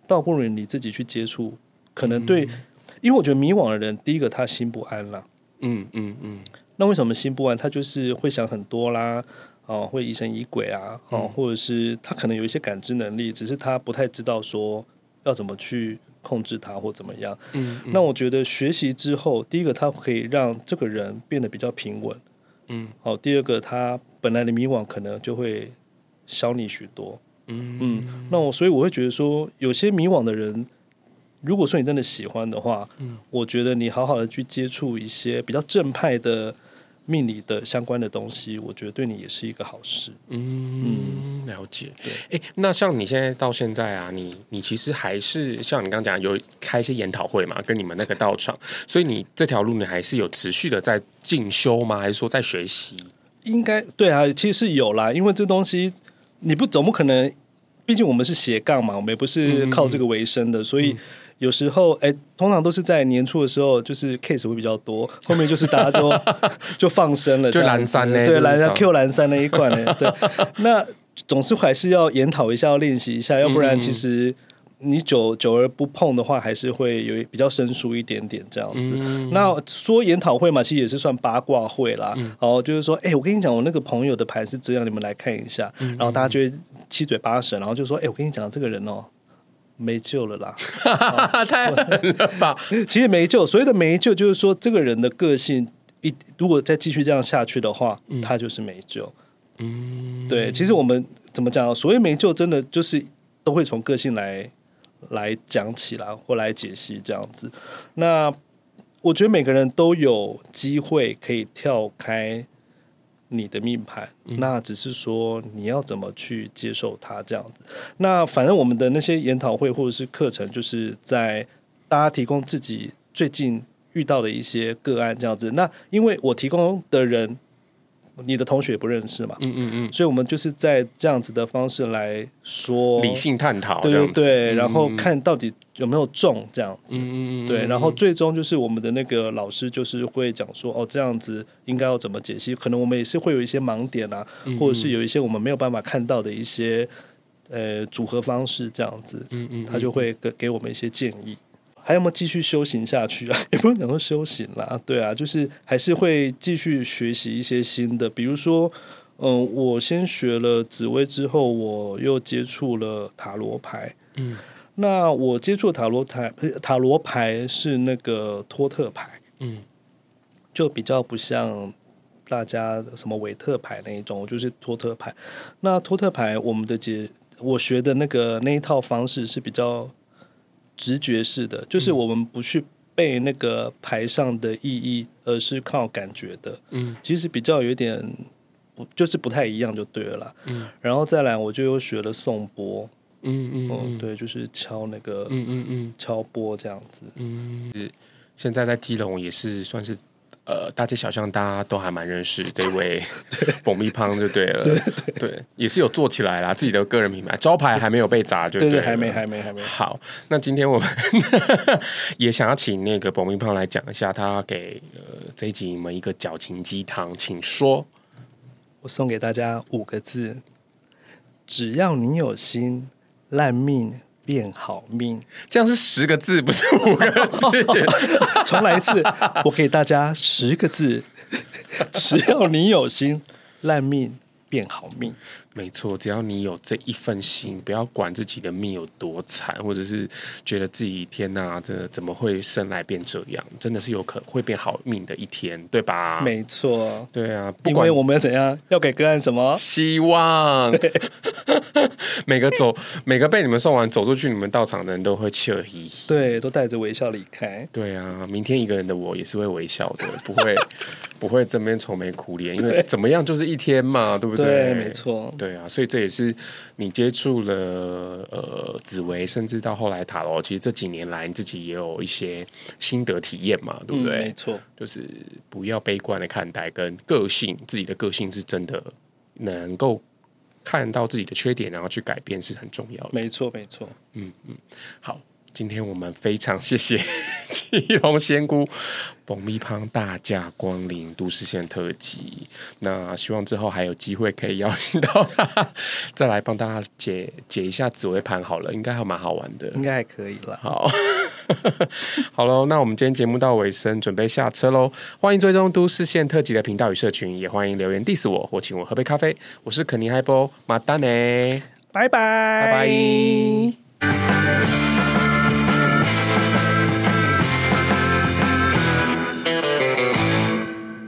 倒不如你自己去接触，可能对。因为我觉得迷惘的人，第一个他心不安啦。嗯嗯嗯。那为什么心不安？他就是会想很多啦，哦，会疑神疑鬼啊，哦，或者是他可能有一些感知能力，只是他不太知道说要怎么去控制它或怎么样。嗯，嗯，那我觉得学习之后，第一个他可以让这个人变得比较平稳。嗯，好，第二个他本来的迷惘可能就会消弭许多。嗯嗯，那我所以我会觉得说，有些迷惘的人，如果说你真的喜欢的话，嗯，我觉得你好好的去接触一些比较正派的。命理的相关的东西，我觉得对你也是一个好事。嗯，了解。对，哎、欸，那像你现在到现在啊，你你其实还是像你刚刚讲有开一些研讨会嘛，跟你们那个道场，所以你这条路你还是有持续的在进修吗？还是说在学习？应该对啊，其实是有啦，因为这东西你不总不可能，毕竟我们是斜杠嘛，我们也不是靠这个为生的，嗯、所以。嗯有时候，哎，通常都是在年初的时候，就是 case 会比较多，[laughs] 后面就是大家都 [laughs] 就放生了，就蓝山呢，对，蓝山 Q 蓝山那一块呢，[laughs] 对，那总是还是要研讨一下，要练习一下，要不然其实你久久而不碰的话，还是会有比较生疏一点点这样子。嗯、那说研讨会嘛，其实也是算八卦会啦，然后、嗯、就是说，哎，我跟你讲，我那个朋友的盘是这样，你们来看一下，然后大家就会七嘴八舌，然后就说，哎，我跟你讲，这个人哦。没救了啦！[laughs] 太狠了吧！[laughs] 其实没救，所谓的没救，就是说这个人的个性一如果再继续这样下去的话，嗯、他就是没救。嗯，对。其实我们怎么讲？所谓没救，真的就是都会从个性来来讲起来，或来解析这样子。那我觉得每个人都有机会可以跳开。你的命盘，那只是说你要怎么去接受它这样子。那反正我们的那些研讨会或者是课程，就是在大家提供自己最近遇到的一些个案这样子。那因为我提供的人。你的同学也不认识嘛？嗯嗯嗯，所以我们就是在这样子的方式来说理性探讨，对对对，然后看到底有没有中这样子，嗯嗯对，然后最终就是我们的那个老师就是会讲说，哦，这样子应该要怎么解析？可能我们也是会有一些盲点啊，或者是有一些我们没有办法看到的一些呃组合方式这样子，嗯嗯，他就会给给我们一些建议。还有没有继续修行下去啊？[laughs] 也不用讲说修行啦，对啊，就是还是会继续学习一些新的。比如说，嗯，我先学了紫薇之后，我又接触了塔罗牌。嗯，那我接触塔罗牌，塔罗牌是那个托特牌。嗯，就比较不像大家什么韦特牌那一种，就是托特牌。那托特牌，我们的解，我学的那个那一套方式是比较。直觉式的，就是我们不去背那个牌上的意义，而是靠感觉的。嗯，其实比较有点，就是不太一样，就对了啦。嗯，然后再来，我就又学了颂钵。嗯嗯，嗯，对，就是敲那个，嗯嗯嗯，敲钵这样子。嗯，现在在基隆也是算是。呃，大街小巷大家都还蛮认识 [laughs] 这位爆米香就对了，对对，也是有做起来啦，自己的个人品牌招牌还没有被砸，就对，对，对，还没，还没，还没。好，那今天我们 [laughs] 也想要请那个爆米香来讲一下，他给呃这一集你们一个矫情鸡汤，请说。我送给大家五个字：只要你有心，烂命。变好命，这样是十个字，不是五个字。重来一次，我给大家十个字：只要你有心，烂命变好命。没错，只要你有这一份心，不要管自己的命有多惨，或者是觉得自己天哪，这怎么会生来变这样？真的是有可能会变好命的一天，对吧？没错，对啊，不管我们要怎样，要给个案什么希望。每个走，每个被你们送完走出去，你们到场的人都会笑嘻嘻，对，都带着微笑离开。对啊，明天一个人的我也是会微笑的，不会不会这边愁眉苦脸，因为怎么样就是一天嘛，对不对？对，没错。对啊，所以这也是你接触了呃紫薇，甚至到后来塔罗，其实这几年来你自己也有一些心得体验嘛，对不对？嗯、没错，就是不要悲观的看待，跟个性自己的个性是真的能够看到自己的缺点，然后去改变是很重要的。没错，没错。嗯嗯，好。今天我们非常谢谢 [laughs] 七龙仙姑爆米香大驾光临都市线特辑。那希望之后还有机会可以邀请到他，再来帮大家解解一下紫微盘好了，应该还蛮好玩的，应该还可以了。好，[laughs] 好喽，那我们今天节目到尾声，准备下车喽。欢迎追踪都市线特辑的频道与社群，也欢迎留言 diss 我或请我喝杯咖啡。我是肯尼海波马丹尼，拜拜拜拜。